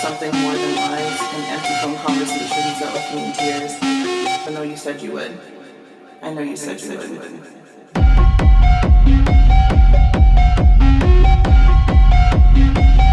something more than lies and empty phone conversations that left me in tears. I know you said you would. I know you said you would. Thank you.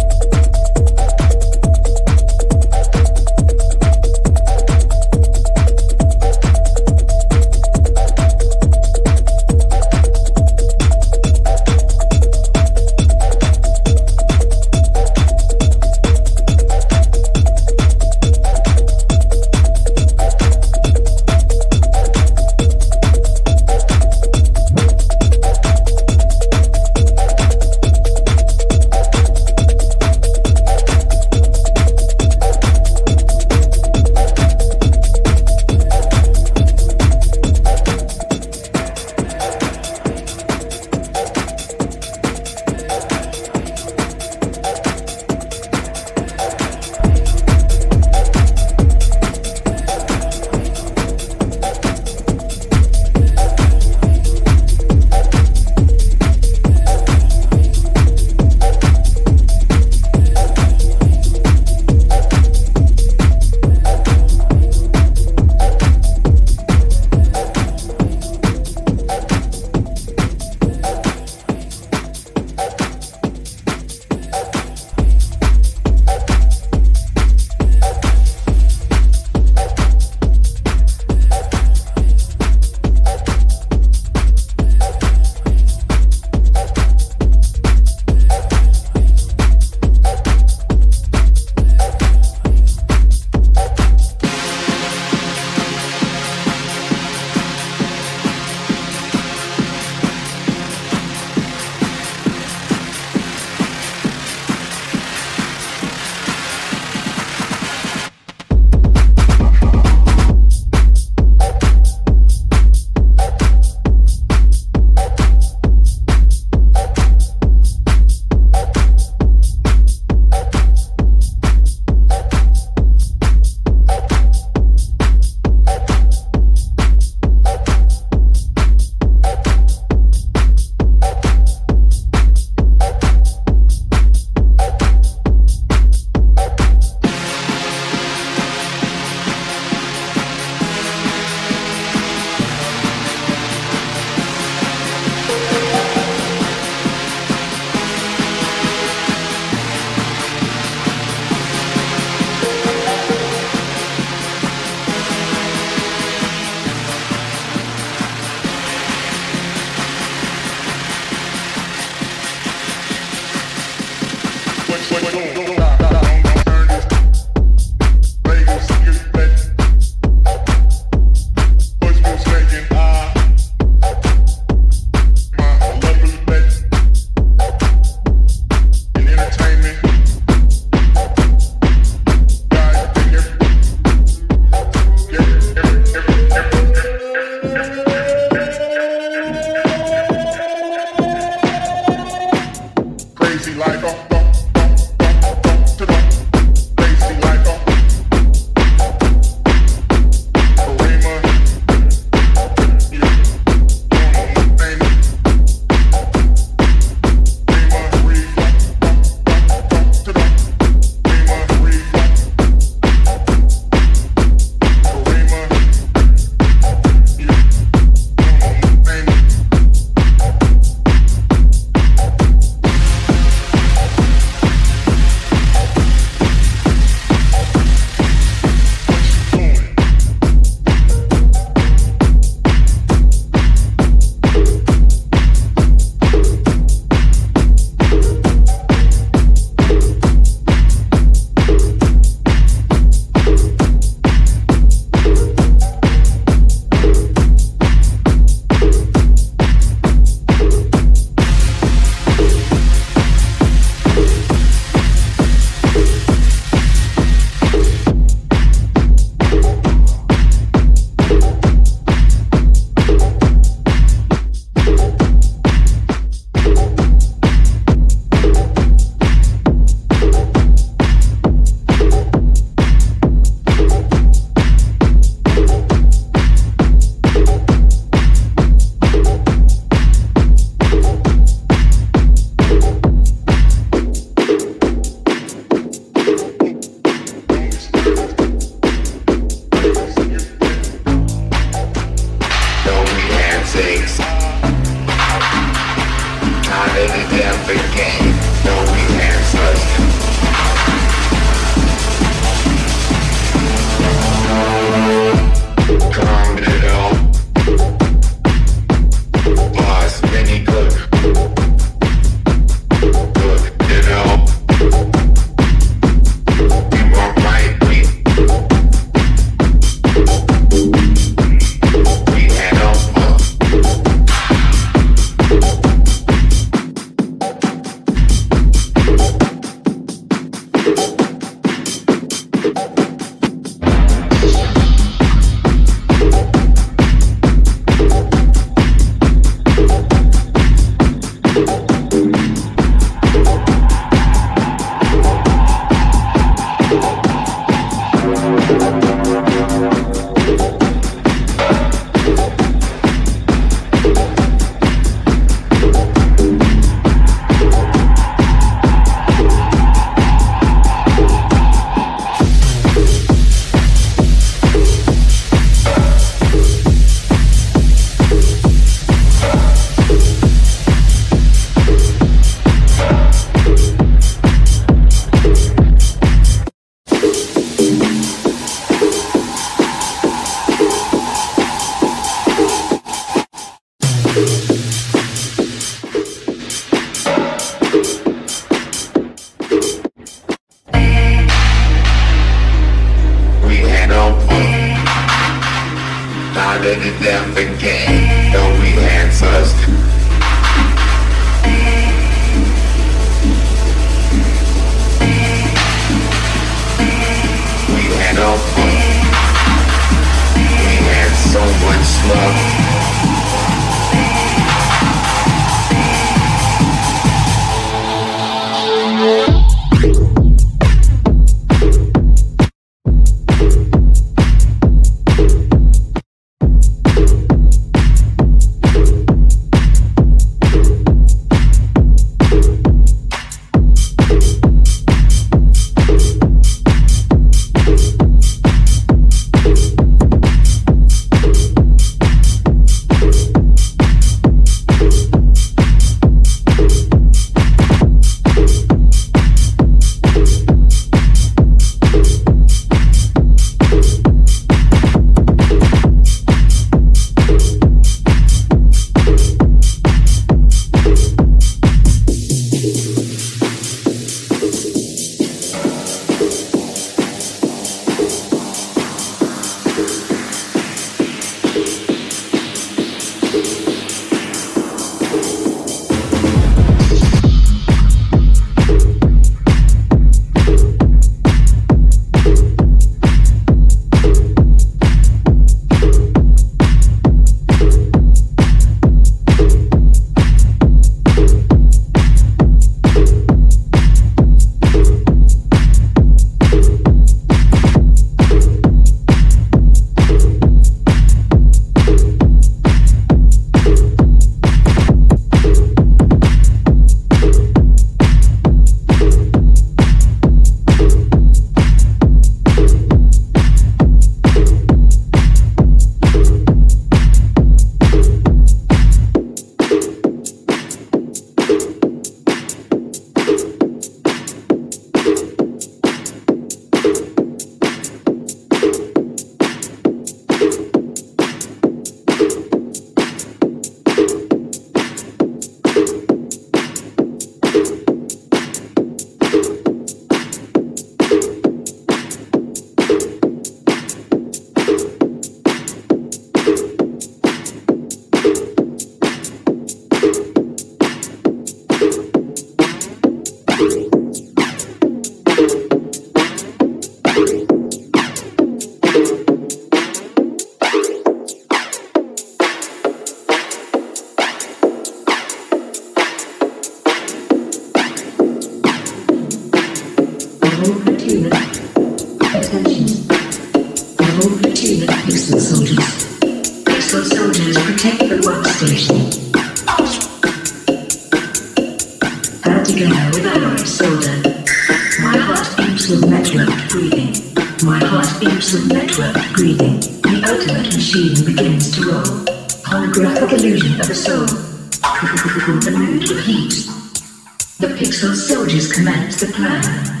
Soldiers